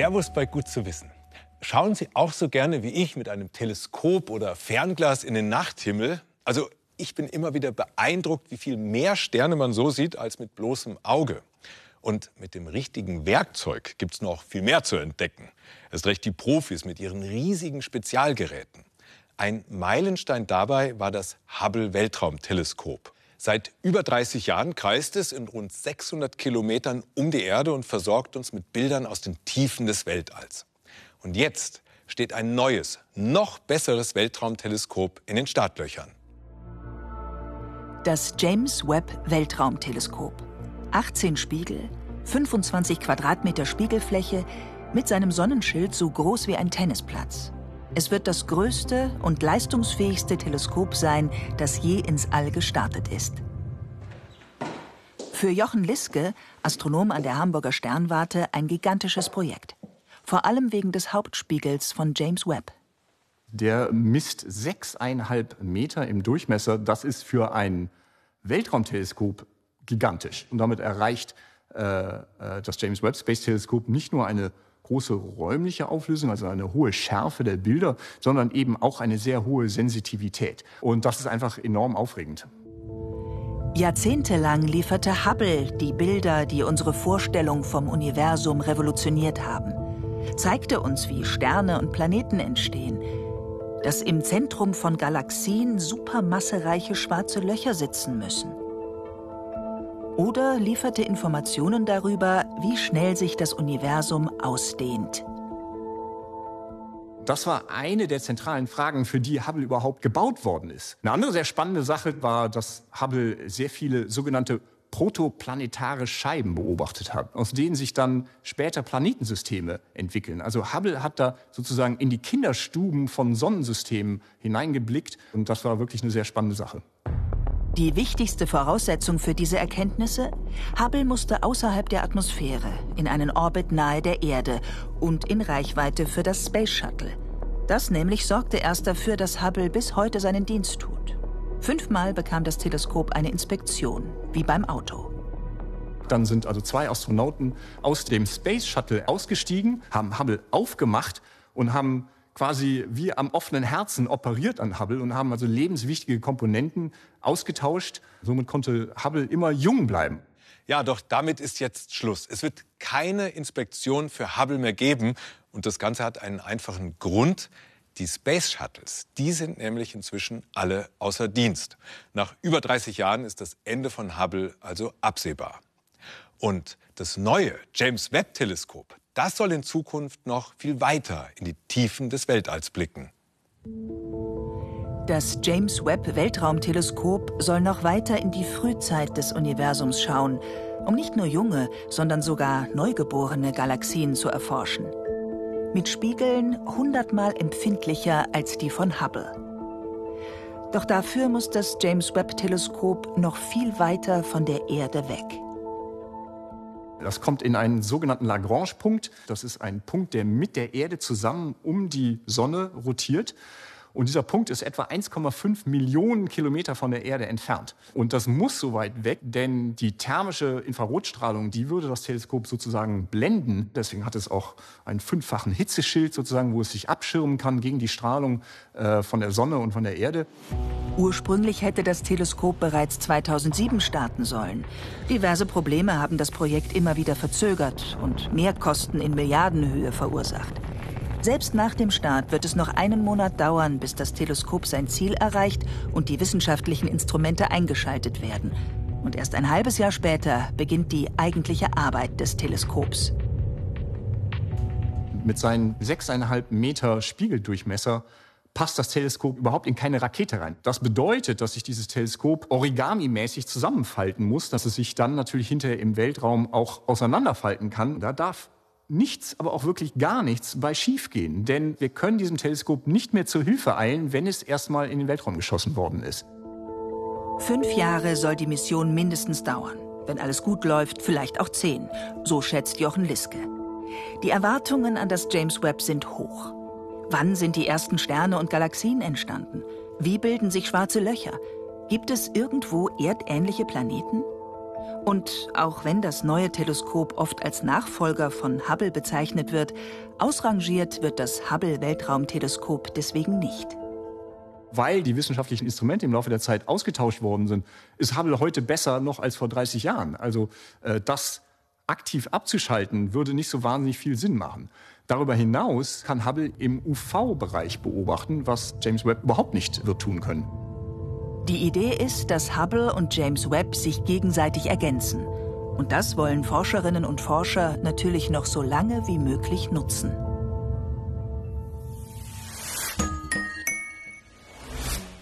Servus bei Gut zu wissen. Schauen Sie auch so gerne wie ich mit einem Teleskop oder Fernglas in den Nachthimmel? Also ich bin immer wieder beeindruckt, wie viel mehr Sterne man so sieht als mit bloßem Auge. Und mit dem richtigen Werkzeug gibt es noch viel mehr zu entdecken. Erst recht die Profis mit ihren riesigen Spezialgeräten. Ein Meilenstein dabei war das Hubble Weltraumteleskop. Seit über 30 Jahren kreist es in rund 600 Kilometern um die Erde und versorgt uns mit Bildern aus den Tiefen des Weltalls. Und jetzt steht ein neues, noch besseres Weltraumteleskop in den Startlöchern. Das James Webb Weltraumteleskop. 18 Spiegel, 25 Quadratmeter Spiegelfläche mit seinem Sonnenschild so groß wie ein Tennisplatz. Es wird das größte und leistungsfähigste Teleskop sein, das je ins All gestartet ist. Für Jochen Liske, Astronom an der Hamburger Sternwarte, ein gigantisches Projekt. Vor allem wegen des Hauptspiegels von James Webb. Der misst sechseinhalb Meter im Durchmesser. Das ist für ein Weltraumteleskop gigantisch. Und damit erreicht äh, äh das James Webb Space Teleskop nicht nur eine große räumliche Auflösung, also eine hohe Schärfe der Bilder, sondern eben auch eine sehr hohe Sensitivität. Und das ist einfach enorm aufregend. Jahrzehntelang lieferte Hubble die Bilder, die unsere Vorstellung vom Universum revolutioniert haben. Zeigte uns, wie Sterne und Planeten entstehen, dass im Zentrum von Galaxien supermassereiche schwarze Löcher sitzen müssen oder lieferte Informationen darüber, wie schnell sich das Universum ausdehnt. Das war eine der zentralen Fragen, für die Hubble überhaupt gebaut worden ist. Eine andere sehr spannende Sache war, dass Hubble sehr viele sogenannte protoplanetare Scheiben beobachtet hat, aus denen sich dann später Planetensysteme entwickeln. Also Hubble hat da sozusagen in die Kinderstuben von Sonnensystemen hineingeblickt und das war wirklich eine sehr spannende Sache. Die wichtigste Voraussetzung für diese Erkenntnisse? Hubble musste außerhalb der Atmosphäre, in einen Orbit nahe der Erde und in Reichweite für das Space Shuttle. Das nämlich sorgte erst dafür, dass Hubble bis heute seinen Dienst tut. Fünfmal bekam das Teleskop eine Inspektion, wie beim Auto. Dann sind also zwei Astronauten aus dem Space Shuttle ausgestiegen, haben Hubble aufgemacht und haben quasi wie am offenen Herzen operiert an Hubble und haben also lebenswichtige Komponenten ausgetauscht. Somit konnte Hubble immer jung bleiben. Ja, doch damit ist jetzt Schluss. Es wird keine Inspektion für Hubble mehr geben. Und das Ganze hat einen einfachen Grund. Die Space Shuttles, die sind nämlich inzwischen alle außer Dienst. Nach über 30 Jahren ist das Ende von Hubble also absehbar. Und das neue James Webb Teleskop, das soll in Zukunft noch viel weiter in die Tiefen des Weltalls blicken. Das James Webb Weltraumteleskop soll noch weiter in die Frühzeit des Universums schauen, um nicht nur junge, sondern sogar neugeborene Galaxien zu erforschen. Mit Spiegeln hundertmal empfindlicher als die von Hubble. Doch dafür muss das James Webb Teleskop noch viel weiter von der Erde weg. Das kommt in einen sogenannten Lagrange-Punkt. Das ist ein Punkt, der mit der Erde zusammen um die Sonne rotiert. Und dieser Punkt ist etwa 1,5 Millionen Kilometer von der Erde entfernt. Und das muss so weit weg, denn die thermische Infrarotstrahlung, die würde das Teleskop sozusagen blenden. Deswegen hat es auch einen fünffachen Hitzeschild sozusagen, wo es sich abschirmen kann gegen die Strahlung äh, von der Sonne und von der Erde. Ursprünglich hätte das Teleskop bereits 2007 starten sollen. Diverse Probleme haben das Projekt immer wieder verzögert und Mehrkosten in Milliardenhöhe verursacht. Selbst nach dem Start wird es noch einen Monat dauern, bis das Teleskop sein Ziel erreicht und die wissenschaftlichen Instrumente eingeschaltet werden. Und erst ein halbes Jahr später beginnt die eigentliche Arbeit des Teleskops. Mit seinen sechseinhalb Meter Spiegeldurchmesser passt das Teleskop überhaupt in keine Rakete rein. Das bedeutet, dass sich dieses Teleskop origami-mäßig zusammenfalten muss, dass es sich dann natürlich hinterher im Weltraum auch auseinanderfalten kann. Da darf nichts, aber auch wirklich gar nichts bei schiefgehen. Denn wir können diesem Teleskop nicht mehr zur Hilfe eilen, wenn es erstmal in den Weltraum geschossen worden ist. Fünf Jahre soll die Mission mindestens dauern. Wenn alles gut läuft, vielleicht auch zehn. So schätzt Jochen Liske. Die Erwartungen an das James Webb sind hoch. Wann sind die ersten Sterne und Galaxien entstanden? Wie bilden sich schwarze Löcher? Gibt es irgendwo erdähnliche Planeten? Und auch wenn das neue Teleskop oft als Nachfolger von Hubble bezeichnet wird, ausrangiert wird das Hubble Weltraumteleskop deswegen nicht. Weil die wissenschaftlichen Instrumente im Laufe der Zeit ausgetauscht worden sind, ist Hubble heute besser noch als vor 30 Jahren. Also äh, das aktiv abzuschalten, würde nicht so wahnsinnig viel Sinn machen. Darüber hinaus kann Hubble im UV-Bereich beobachten, was James Webb überhaupt nicht wird tun können. Die Idee ist, dass Hubble und James Webb sich gegenseitig ergänzen. Und das wollen Forscherinnen und Forscher natürlich noch so lange wie möglich nutzen.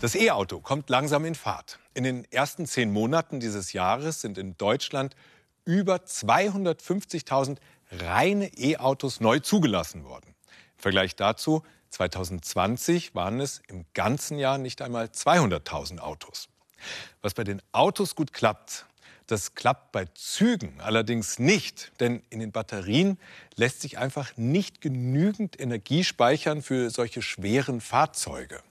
Das E-Auto kommt langsam in Fahrt. In den ersten zehn Monaten dieses Jahres sind in Deutschland über 250.000 reine E-Autos neu zugelassen worden. Im Vergleich dazu 2020 waren es im ganzen Jahr nicht einmal 200.000 Autos. Was bei den Autos gut klappt, das klappt bei Zügen allerdings nicht, denn in den Batterien lässt sich einfach nicht genügend Energie speichern für solche schweren Fahrzeuge.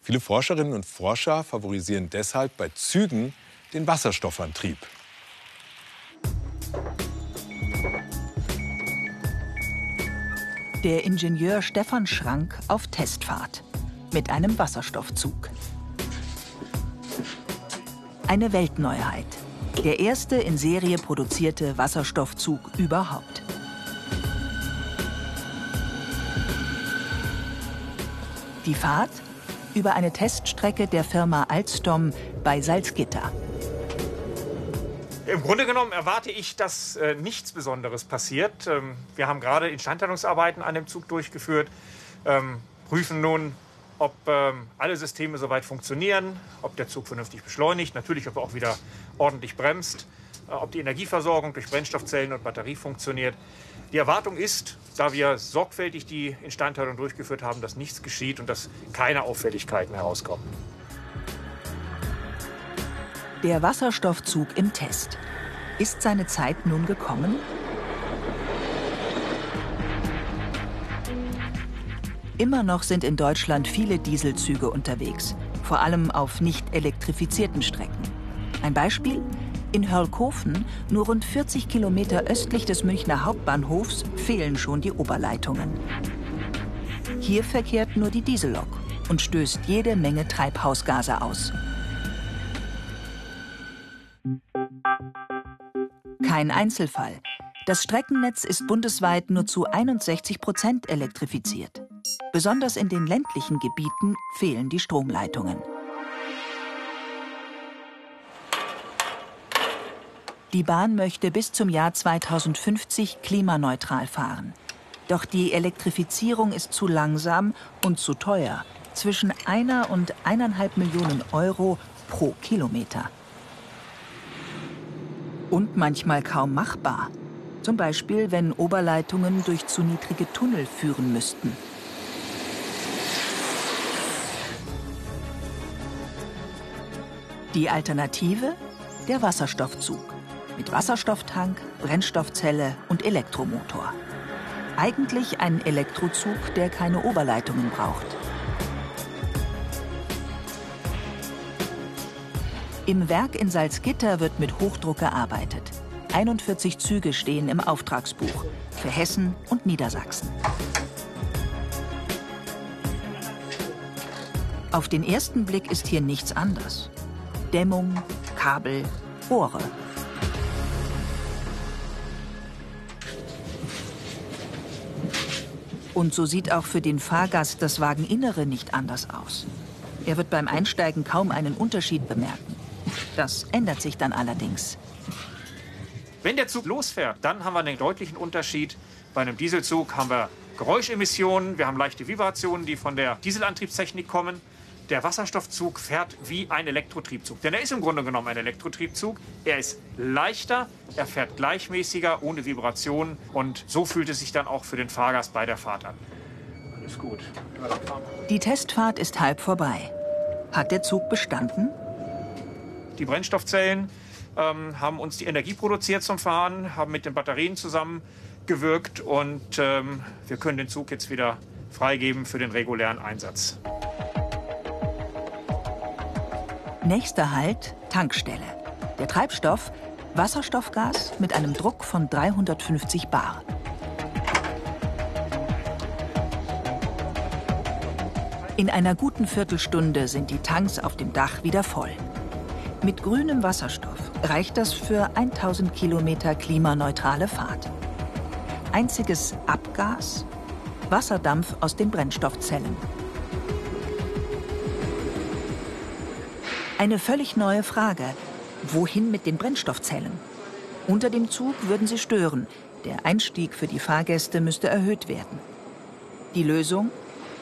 Viele Forscherinnen und Forscher favorisieren deshalb bei Zügen den Wasserstoffantrieb. Der Ingenieur Stefan Schrank auf Testfahrt mit einem Wasserstoffzug. Eine Weltneuheit. Der erste in Serie produzierte Wasserstoffzug überhaupt. Die Fahrt über eine Teststrecke der Firma Alstom bei Salzgitter. Im Grunde genommen erwarte ich, dass äh, nichts Besonderes passiert. Ähm, wir haben gerade Instandhaltungsarbeiten an dem Zug durchgeführt, ähm, prüfen nun, ob ähm, alle Systeme soweit funktionieren, ob der Zug vernünftig beschleunigt, natürlich, ob er auch wieder ordentlich bremst, äh, ob die Energieversorgung durch Brennstoffzellen und Batterie funktioniert. Die Erwartung ist, da wir sorgfältig die Instandhaltung durchgeführt haben, dass nichts geschieht und dass keine Auffälligkeiten herauskommen. Der Wasserstoffzug im Test. Ist seine Zeit nun gekommen? Immer noch sind in Deutschland viele Dieselzüge unterwegs, vor allem auf nicht elektrifizierten Strecken. Ein Beispiel? In Hörlkofen, nur rund 40 Kilometer östlich des Münchner Hauptbahnhofs, fehlen schon die Oberleitungen. Hier verkehrt nur die Diesellok und stößt jede Menge Treibhausgase aus. Kein Einzelfall. Das Streckennetz ist bundesweit nur zu 61 Prozent elektrifiziert. Besonders in den ländlichen Gebieten fehlen die Stromleitungen. Die Bahn möchte bis zum Jahr 2050 klimaneutral fahren. Doch die Elektrifizierung ist zu langsam und zu teuer. Zwischen einer und eineinhalb Millionen Euro pro Kilometer und manchmal kaum machbar. Zum Beispiel, wenn Oberleitungen durch zu niedrige Tunnel führen müssten. Die Alternative? Der Wasserstoffzug. Mit Wasserstofftank, Brennstoffzelle und Elektromotor. Eigentlich ein Elektrozug, der keine Oberleitungen braucht. Im Werk in Salzgitter wird mit Hochdruck gearbeitet. 41 Züge stehen im Auftragsbuch für Hessen und Niedersachsen. Auf den ersten Blick ist hier nichts anders. Dämmung, Kabel, Rohre. Und so sieht auch für den Fahrgast das Wageninnere nicht anders aus. Er wird beim Einsteigen kaum einen Unterschied bemerken. Das ändert sich dann allerdings. Wenn der Zug losfährt, dann haben wir einen deutlichen Unterschied. Bei einem Dieselzug haben wir Geräuschemissionen, wir haben leichte Vibrationen, die von der Dieselantriebstechnik kommen. Der Wasserstoffzug fährt wie ein Elektrotriebzug. Denn er ist im Grunde genommen ein Elektrotriebzug. Er ist leichter, er fährt gleichmäßiger, ohne Vibrationen. Und so fühlt es sich dann auch für den Fahrgast bei der Fahrt an. Alles gut. Die Testfahrt ist halb vorbei. Hat der Zug bestanden? Die Brennstoffzellen ähm, haben uns die Energie produziert zum Fahren, haben mit den Batterien zusammengewirkt und ähm, wir können den Zug jetzt wieder freigeben für den regulären Einsatz. Nächster Halt, Tankstelle. Der Treibstoff, Wasserstoffgas mit einem Druck von 350 bar. In einer guten Viertelstunde sind die Tanks auf dem Dach wieder voll. Mit grünem Wasserstoff reicht das für 1000 Kilometer klimaneutrale Fahrt. Einziges Abgas? Wasserdampf aus den Brennstoffzellen. Eine völlig neue Frage. Wohin mit den Brennstoffzellen? Unter dem Zug würden sie stören. Der Einstieg für die Fahrgäste müsste erhöht werden. Die Lösung?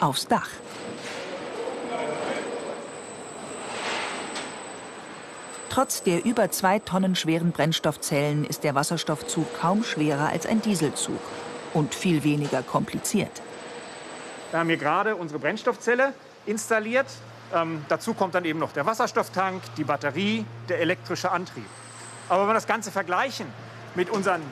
Aufs Dach. Trotz der über zwei Tonnen schweren Brennstoffzellen ist der Wasserstoffzug kaum schwerer als ein Dieselzug und viel weniger kompliziert. Wir haben hier gerade unsere Brennstoffzelle installiert. Ähm, dazu kommt dann eben noch der Wasserstofftank, die Batterie, der elektrische Antrieb. Aber wenn wir das Ganze vergleichen mit unseren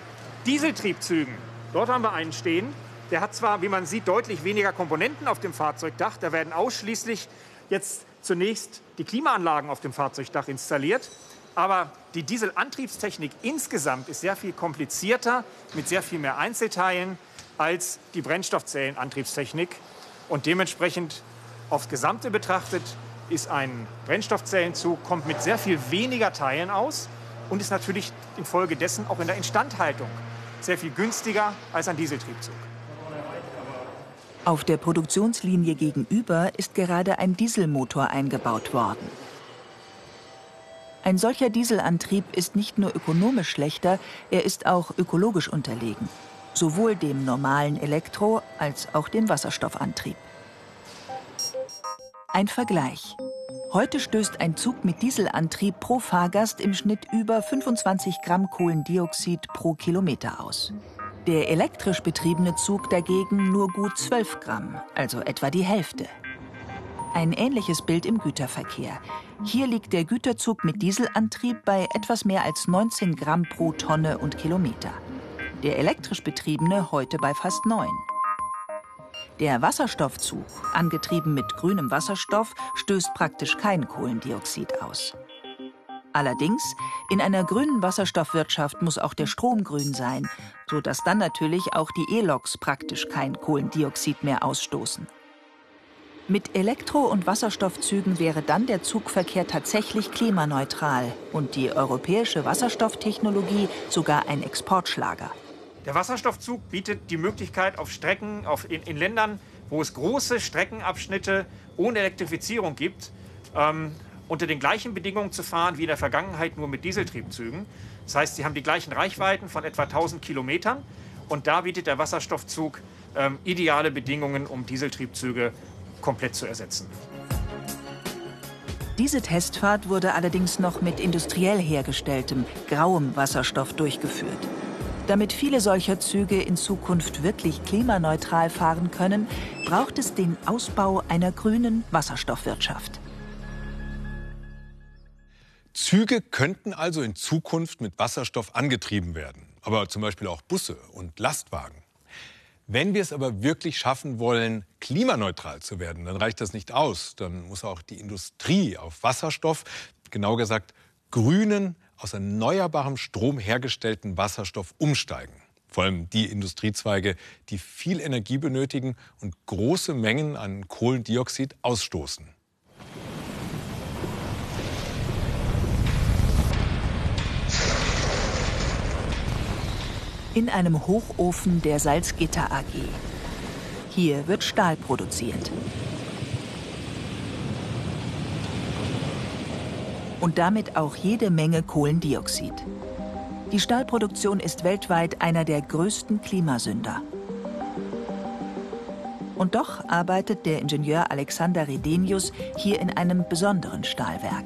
Dieseltriebzügen, dort haben wir einen stehen, der hat zwar, wie man sieht, deutlich weniger Komponenten auf dem Fahrzeugdach. Da werden ausschließlich jetzt zunächst die Klimaanlagen auf dem Fahrzeugdach installiert. Aber die Dieselantriebstechnik insgesamt ist sehr viel komplizierter, mit sehr viel mehr Einzelteilen als die Brennstoffzellenantriebstechnik. Und dementsprechend aufs Gesamte betrachtet ist ein Brennstoffzellenzug, kommt mit sehr viel weniger Teilen aus und ist natürlich infolgedessen auch in der Instandhaltung sehr viel günstiger als ein Dieseltriebzug. Auf der Produktionslinie gegenüber ist gerade ein Dieselmotor eingebaut worden. Ein solcher Dieselantrieb ist nicht nur ökonomisch schlechter, er ist auch ökologisch unterlegen. Sowohl dem normalen Elektro- als auch dem Wasserstoffantrieb. Ein Vergleich. Heute stößt ein Zug mit Dieselantrieb pro Fahrgast im Schnitt über 25 Gramm Kohlendioxid pro Kilometer aus. Der elektrisch betriebene Zug dagegen nur gut 12 Gramm, also etwa die Hälfte. Ein ähnliches Bild im Güterverkehr. Hier liegt der Güterzug mit Dieselantrieb bei etwas mehr als 19 Gramm pro Tonne und Kilometer. Der elektrisch betriebene heute bei fast 9. Der Wasserstoffzug, angetrieben mit grünem Wasserstoff, stößt praktisch kein Kohlendioxid aus. Allerdings, in einer grünen Wasserstoffwirtschaft muss auch der Strom grün sein, sodass dann natürlich auch die E-Loks praktisch kein Kohlendioxid mehr ausstoßen. Mit Elektro- und Wasserstoffzügen wäre dann der Zugverkehr tatsächlich klimaneutral und die europäische Wasserstofftechnologie sogar ein Exportschlager. Der Wasserstoffzug bietet die Möglichkeit auf Strecken auf, in, in Ländern, wo es große Streckenabschnitte ohne Elektrifizierung gibt, ähm, unter den gleichen Bedingungen zu fahren wie in der Vergangenheit nur mit Dieseltriebzügen. Das heißt, sie haben die gleichen Reichweiten von etwa 1000 Kilometern und da bietet der Wasserstoffzug ähm, ideale Bedingungen, um Dieseltriebzüge komplett zu ersetzen. Diese Testfahrt wurde allerdings noch mit industriell hergestelltem, grauem Wasserstoff durchgeführt. Damit viele solcher Züge in Zukunft wirklich klimaneutral fahren können, braucht es den Ausbau einer grünen Wasserstoffwirtschaft. Züge könnten also in Zukunft mit Wasserstoff angetrieben werden, aber zum Beispiel auch Busse und Lastwagen. Wenn wir es aber wirklich schaffen wollen, klimaneutral zu werden, dann reicht das nicht aus. Dann muss auch die Industrie auf Wasserstoff, genau gesagt grünen, aus erneuerbarem Strom hergestellten Wasserstoff umsteigen. Vor allem die Industriezweige, die viel Energie benötigen und große Mengen an Kohlendioxid ausstoßen. In einem Hochofen der Salzgitter AG. Hier wird Stahl produziert. Und damit auch jede Menge Kohlendioxid. Die Stahlproduktion ist weltweit einer der größten Klimasünder. Und doch arbeitet der Ingenieur Alexander Redenius hier in einem besonderen Stahlwerk.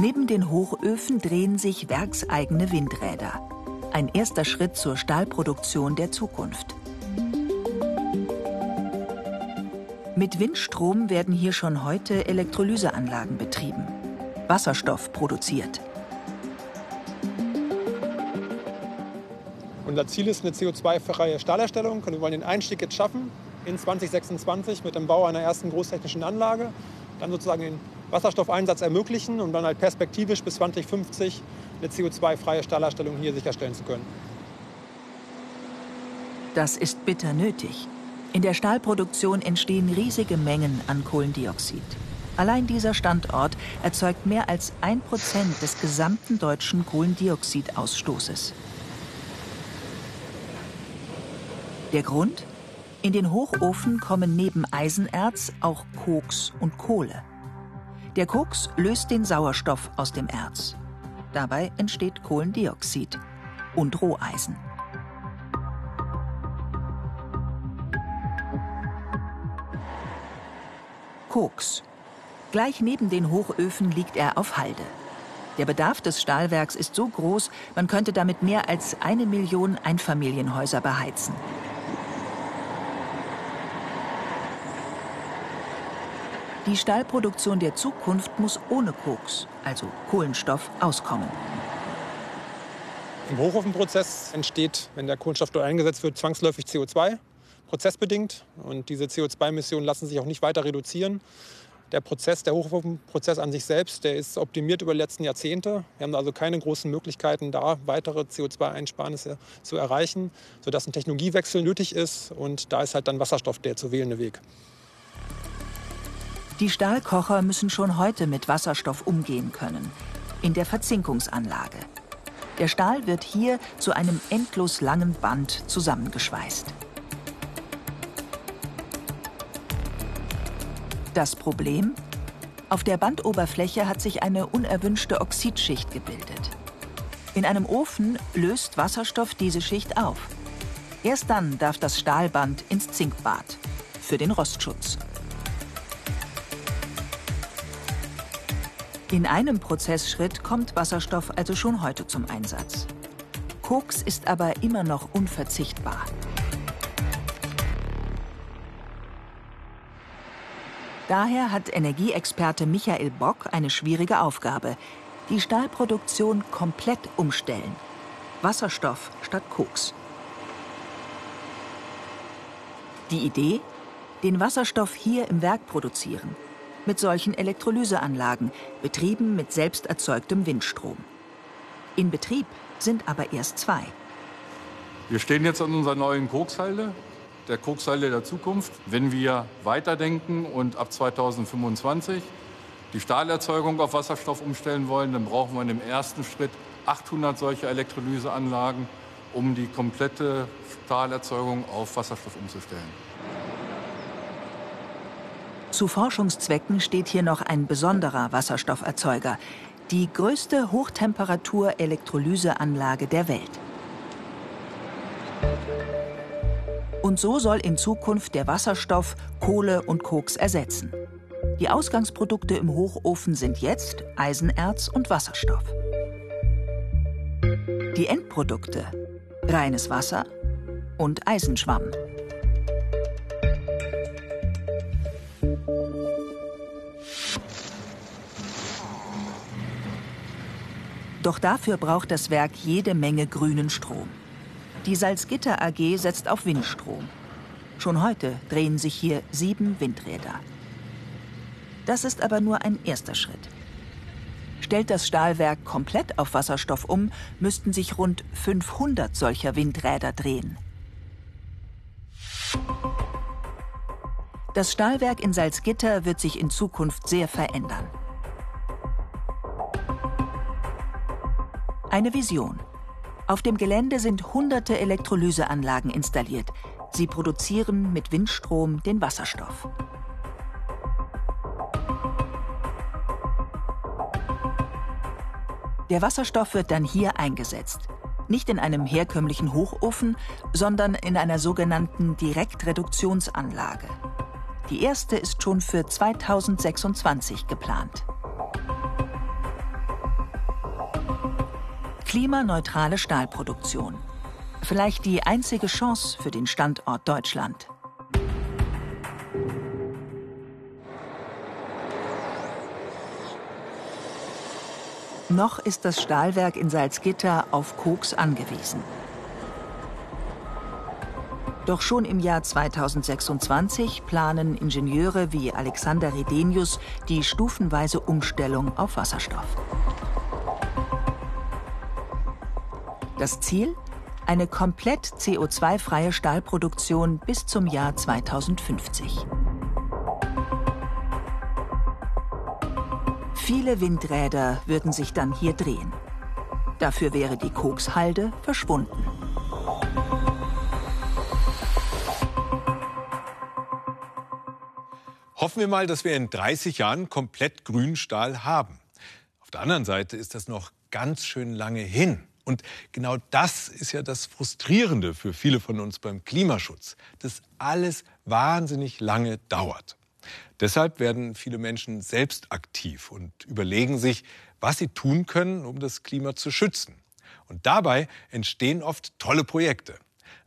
Neben den Hochöfen drehen sich werkseigene Windräder. Ein erster Schritt zur Stahlproduktion der Zukunft. Mit Windstrom werden hier schon heute Elektrolyseanlagen betrieben. Wasserstoff produziert. Unser Ziel ist eine CO2-freie Stahlherstellung und wir wollen den Einstieg jetzt schaffen in 2026 mit dem Bau einer ersten großtechnischen Anlage, dann sozusagen den Wasserstoffeinsatz ermöglichen, um dann halt perspektivisch bis 2050 eine CO2-freie Stahlherstellung hier sicherstellen zu können. Das ist bitter nötig. In der Stahlproduktion entstehen riesige Mengen an Kohlendioxid. Allein dieser Standort erzeugt mehr als ein Prozent des gesamten deutschen Kohlendioxidausstoßes. Der Grund? In den Hochofen kommen neben Eisenerz auch Koks und Kohle. Der Koks löst den Sauerstoff aus dem Erz. Dabei entsteht Kohlendioxid und Roheisen. Koks. Gleich neben den Hochöfen liegt er auf Halde. Der Bedarf des Stahlwerks ist so groß, man könnte damit mehr als eine Million Einfamilienhäuser beheizen. Die Stahlproduktion der Zukunft muss ohne Koks, also Kohlenstoff, auskommen. Im Hochofenprozess entsteht, wenn der Kohlenstoff dort eingesetzt wird, zwangsläufig CO2, prozessbedingt. Und diese CO2-Emissionen lassen sich auch nicht weiter reduzieren. Der Prozess, der Hochofenprozess an sich selbst, der ist optimiert über die letzten Jahrzehnte. Wir haben also keine großen Möglichkeiten, da weitere CO2-Einsparnisse zu erreichen, sodass ein Technologiewechsel nötig ist. Und da ist halt dann Wasserstoff der zu wählende Weg. Die Stahlkocher müssen schon heute mit Wasserstoff umgehen können. In der Verzinkungsanlage. Der Stahl wird hier zu einem endlos langen Band zusammengeschweißt. Das Problem? Auf der Bandoberfläche hat sich eine unerwünschte Oxidschicht gebildet. In einem Ofen löst Wasserstoff diese Schicht auf. Erst dann darf das Stahlband ins Zinkbad für den Rostschutz. In einem Prozessschritt kommt Wasserstoff also schon heute zum Einsatz. Koks ist aber immer noch unverzichtbar. Daher hat Energieexperte Michael Bock eine schwierige Aufgabe. Die Stahlproduktion komplett umstellen. Wasserstoff statt Koks. Die Idee? Den Wasserstoff hier im Werk produzieren mit solchen Elektrolyseanlagen, betrieben mit selbst erzeugtem Windstrom. In Betrieb sind aber erst zwei. Wir stehen jetzt an unserer neuen Kokshalde, der Kokshalde der Zukunft. Wenn wir weiterdenken und ab 2025 die Stahlerzeugung auf Wasserstoff umstellen wollen, dann brauchen wir in dem ersten Schritt 800 solcher Elektrolyseanlagen, um die komplette Stahlerzeugung auf Wasserstoff umzustellen. Zu Forschungszwecken steht hier noch ein besonderer Wasserstofferzeuger, die größte Hochtemperatur-Elektrolyseanlage der Welt. Und so soll in Zukunft der Wasserstoff Kohle und Koks ersetzen. Die Ausgangsprodukte im Hochofen sind jetzt Eisenerz und Wasserstoff. Die Endprodukte reines Wasser und Eisenschwamm. Doch dafür braucht das Werk jede Menge grünen Strom. Die Salzgitter AG setzt auf Windstrom. Schon heute drehen sich hier sieben Windräder. Das ist aber nur ein erster Schritt. Stellt das Stahlwerk komplett auf Wasserstoff um, müssten sich rund 500 solcher Windräder drehen. Das Stahlwerk in Salzgitter wird sich in Zukunft sehr verändern. Eine Vision. Auf dem Gelände sind hunderte Elektrolyseanlagen installiert. Sie produzieren mit Windstrom den Wasserstoff. Der Wasserstoff wird dann hier eingesetzt. Nicht in einem herkömmlichen Hochofen, sondern in einer sogenannten Direktreduktionsanlage. Die erste ist schon für 2026 geplant. Klimaneutrale Stahlproduktion. Vielleicht die einzige Chance für den Standort Deutschland. Noch ist das Stahlwerk in Salzgitter auf Koks angewiesen. Doch schon im Jahr 2026 planen Ingenieure wie Alexander Redenius die stufenweise Umstellung auf Wasserstoff. Das Ziel? Eine komplett CO2-freie Stahlproduktion bis zum Jahr 2050. Viele Windräder würden sich dann hier drehen. Dafür wäre die Kokshalde verschwunden. Hoffen wir mal, dass wir in 30 Jahren komplett grünen Stahl haben. Auf der anderen Seite ist das noch ganz schön lange hin. Und genau das ist ja das Frustrierende für viele von uns beim Klimaschutz, dass alles wahnsinnig lange dauert. Deshalb werden viele Menschen selbst aktiv und überlegen sich, was sie tun können, um das Klima zu schützen. Und dabei entstehen oft tolle Projekte.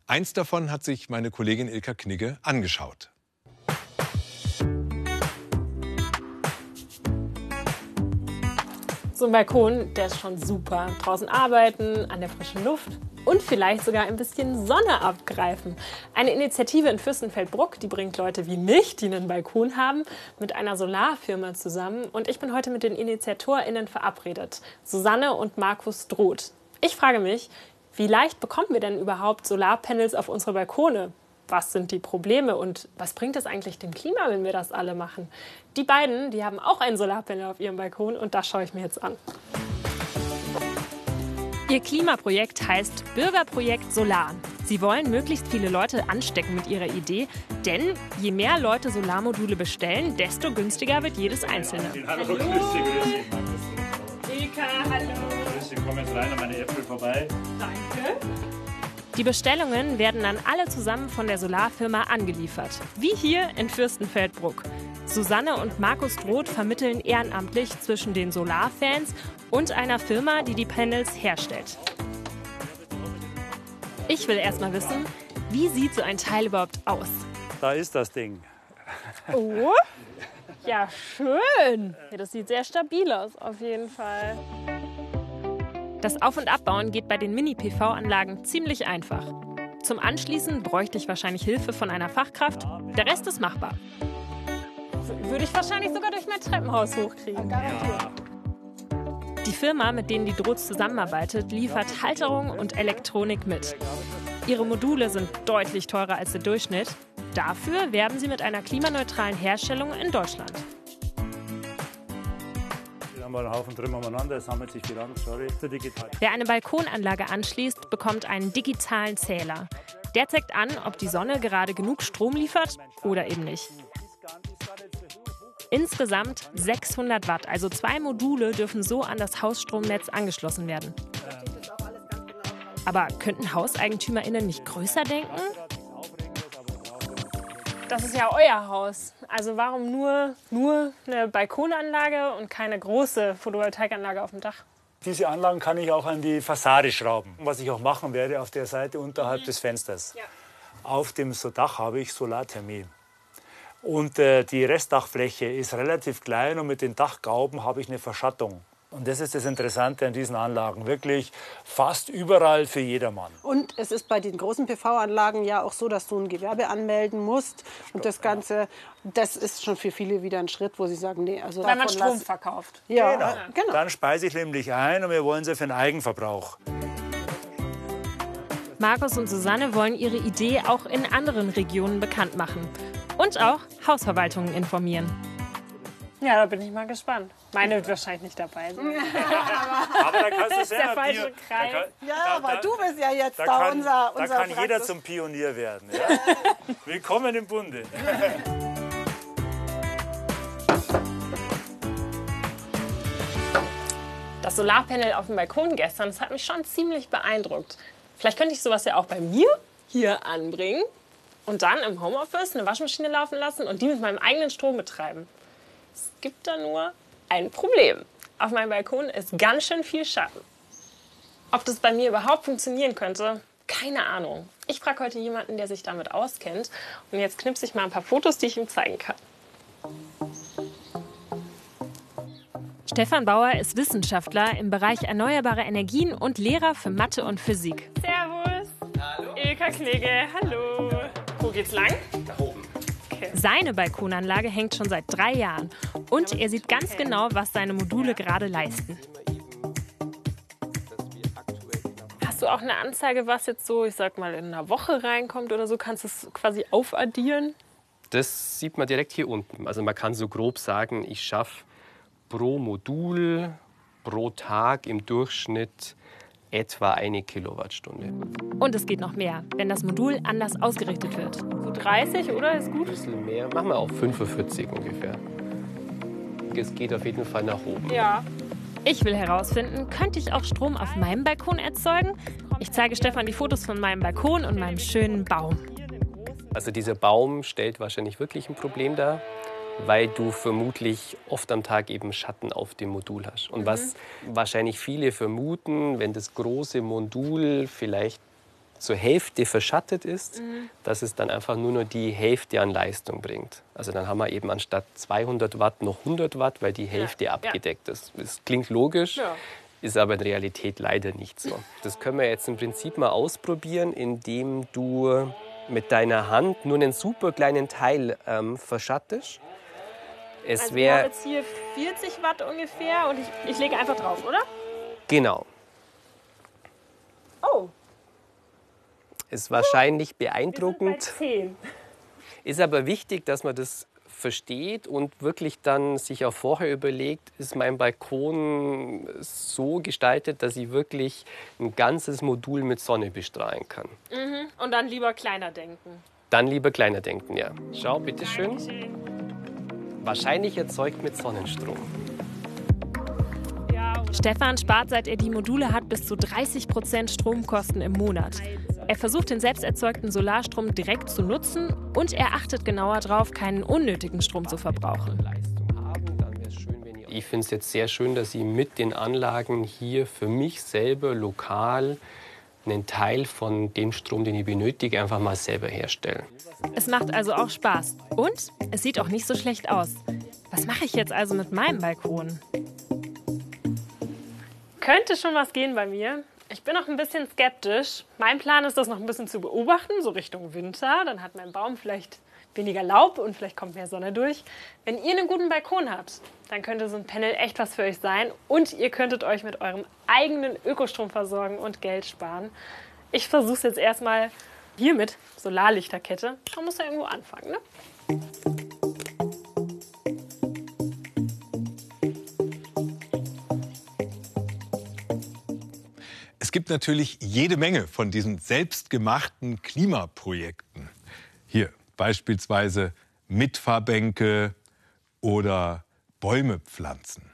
Eins davon hat sich meine Kollegin Ilka Knigge angeschaut. So ein Balkon, der ist schon super. Draußen arbeiten, an der frischen Luft und vielleicht sogar ein bisschen Sonne abgreifen. Eine Initiative in Fürstenfeldbruck, die bringt Leute wie mich, die einen Balkon haben, mit einer Solarfirma zusammen. Und ich bin heute mit den InitiatorInnen verabredet. Susanne und Markus Droth. Ich frage mich, wie leicht bekommen wir denn überhaupt Solarpanels auf unsere Balkone? Was sind die Probleme und was bringt es eigentlich dem Klima, wenn wir das alle machen? Die beiden, die haben auch ein Solarpanel auf ihrem Balkon und das schaue ich mir jetzt an. Ihr Klimaprojekt heißt Bürgerprojekt Solar. Sie wollen möglichst viele Leute anstecken mit ihrer Idee, denn je mehr Leute Solarmodule bestellen, desto günstiger wird jedes einzelne. Hallo, hallo. grüß dich, grüß dich. Eka, hallo. Grüß dich, komm jetzt rein an meine Äpfel vorbei. Danke. Die Bestellungen werden dann alle zusammen von der Solarfirma angeliefert. Wie hier in Fürstenfeldbruck. Susanne und Markus Droth vermitteln ehrenamtlich zwischen den Solarfans und einer Firma, die die Panels herstellt. Ich will erst mal wissen, wie sieht so ein Teil überhaupt aus? Da ist das Ding. Oh, ja schön. Das sieht sehr stabil aus, auf jeden Fall. Das Auf- und Abbauen geht bei den Mini-PV-Anlagen ziemlich einfach. Zum Anschließen bräuchte ich wahrscheinlich Hilfe von einer Fachkraft. Der Rest ist machbar. Würde ich wahrscheinlich sogar durch mein Treppenhaus hochkriegen. Die Firma, mit denen die Drohts zusammenarbeitet, liefert Halterung und Elektronik mit. Ihre Module sind deutlich teurer als der Durchschnitt. Dafür werben sie mit einer klimaneutralen Herstellung in Deutschland mal einen Haufen drin umeinander, es sammelt sich viel an, sorry. Wer eine Balkonanlage anschließt, bekommt einen digitalen Zähler. Der zeigt an, ob die Sonne gerade genug Strom liefert oder eben nicht. Insgesamt 600 Watt, also zwei Module dürfen so an das Hausstromnetz angeschlossen werden. Aber könnten HauseigentümerInnen nicht größer denken? Das ist ja euer Haus. Also warum nur, nur eine Balkonanlage und keine große Photovoltaikanlage auf dem Dach? Diese Anlagen kann ich auch an die Fassade schrauben. Was ich auch machen werde auf der Seite unterhalb mhm. des Fensters. Ja. Auf dem Dach habe ich Solarthermie. Und äh, die Restdachfläche ist relativ klein und mit den Dachgauben habe ich eine Verschattung. Und das ist das Interessante an diesen Anlagen. Wirklich fast überall für jedermann. Und es ist bei den großen PV-Anlagen ja auch so, dass du ein Gewerbe anmelden musst. Und das Ganze, das ist schon für viele wieder ein Schritt, wo sie sagen, nee, also Weil man Strom verkauft. Ja, genau. genau. Dann speise ich nämlich ein und wir wollen sie für den Eigenverbrauch. Markus und Susanne wollen ihre Idee auch in anderen Regionen bekannt machen und auch Hausverwaltungen informieren. Ja, da bin ich mal gespannt. Meine wird wahrscheinlich nicht dabei sein. aber da kannst du sehr der falsche Kreis. Kann, ja, da, aber du bist ja jetzt da, da unser, unser Da kann Praxis. jeder zum Pionier werden. Ja? Willkommen im Bunde. Das Solarpanel auf dem Balkon gestern, das hat mich schon ziemlich beeindruckt. Vielleicht könnte ich sowas ja auch bei mir hier anbringen und dann im Homeoffice eine Waschmaschine laufen lassen und die mit meinem eigenen Strom betreiben. Es gibt da nur ein Problem. Auf meinem Balkon ist ganz schön viel Schatten. Ob das bei mir überhaupt funktionieren könnte, keine Ahnung. Ich frage heute jemanden, der sich damit auskennt. Und jetzt knipse ich mal ein paar Fotos, die ich ihm zeigen kann. Stefan Bauer ist Wissenschaftler im Bereich erneuerbare Energien und Lehrer für Mathe und Physik. Servus. Hallo. Ilka Knigge, hallo. geht's lang? Nach oben. Okay. Seine Balkonanlage hängt schon seit drei Jahren. Und er sieht ganz genau, was seine Module gerade leisten. Hast du auch eine Anzeige, was jetzt so, ich sag mal, in einer Woche reinkommt oder so? Kannst du es quasi aufaddieren? Das sieht man direkt hier unten. Also man kann so grob sagen, ich schaffe pro Modul, pro Tag im Durchschnitt etwa eine Kilowattstunde. Und es geht noch mehr, wenn das Modul anders ausgerichtet wird. So 30, oder? Ist gut? Ein bisschen mehr. Machen wir auf 45 ungefähr. Es geht auf jeden Fall nach oben. Ja. Ich will herausfinden, könnte ich auch Strom auf meinem Balkon erzeugen? Ich zeige Stefan die Fotos von meinem Balkon und meinem schönen Baum. Also dieser Baum stellt wahrscheinlich wirklich ein Problem dar, weil du vermutlich oft am Tag eben Schatten auf dem Modul hast. Und mhm. was wahrscheinlich viele vermuten, wenn das große Modul vielleicht zur Hälfte verschattet ist, mhm. dass es dann einfach nur noch die Hälfte an Leistung bringt. Also dann haben wir eben anstatt 200 Watt noch 100 Watt, weil die Hälfte ja. abgedeckt ist. Das klingt logisch, ja. ist aber in Realität leider nicht so. Das können wir jetzt im Prinzip mal ausprobieren, indem du mit deiner Hand nur einen super kleinen Teil ähm, verschattest. Es also wir haben jetzt hier 40 Watt ungefähr und ich, ich lege einfach drauf, oder? Genau. Oh. Ist wahrscheinlich beeindruckend. Wir sind bei 10. Ist aber wichtig, dass man das versteht und wirklich dann sich auch vorher überlegt, ist mein Balkon so gestaltet, dass ich wirklich ein ganzes Modul mit Sonne bestrahlen kann. Mhm. Und dann lieber kleiner denken. Dann lieber kleiner denken, ja. Schau, bitteschön. Wahrscheinlich erzeugt mit Sonnenstrom. Stefan spart, seit er die Module hat, bis zu 30 Prozent Stromkosten im Monat. Er versucht den selbst erzeugten Solarstrom direkt zu nutzen und er achtet genauer darauf, keinen unnötigen Strom zu verbrauchen. Ich finde es jetzt sehr schön, dass ich mit den Anlagen hier für mich selber lokal einen Teil von dem Strom, den ich benötige, einfach mal selber herstelle. Es macht also auch Spaß und es sieht auch nicht so schlecht aus. Was mache ich jetzt also mit meinem Balkon? Könnte schon was gehen bei mir. Ich bin noch ein bisschen skeptisch. Mein Plan ist, das noch ein bisschen zu beobachten, so Richtung Winter. Dann hat mein Baum vielleicht weniger Laub und vielleicht kommt mehr Sonne durch. Wenn ihr einen guten Balkon habt, dann könnte so ein Panel echt was für euch sein und ihr könntet euch mit eurem eigenen Ökostrom versorgen und Geld sparen. Ich versuche es jetzt erstmal hier mit Solarlichterkette. Man muss ja irgendwo anfangen, ne? gibt natürlich jede Menge von diesen selbstgemachten Klimaprojekten. Hier beispielsweise Mitfahrbänke oder Bäume pflanzen.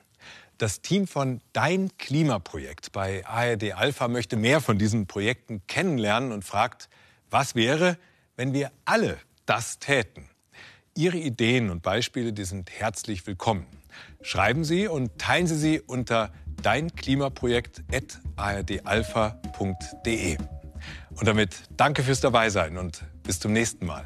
Das Team von Dein Klimaprojekt bei ARD Alpha möchte mehr von diesen Projekten kennenlernen und fragt, was wäre, wenn wir alle das täten? Ihre Ideen und Beispiele, die sind herzlich willkommen. Schreiben Sie und teilen Sie sie unter deinklimaprojekt.ardalpha.de. Und damit danke fürs Dabeisein und bis zum nächsten Mal.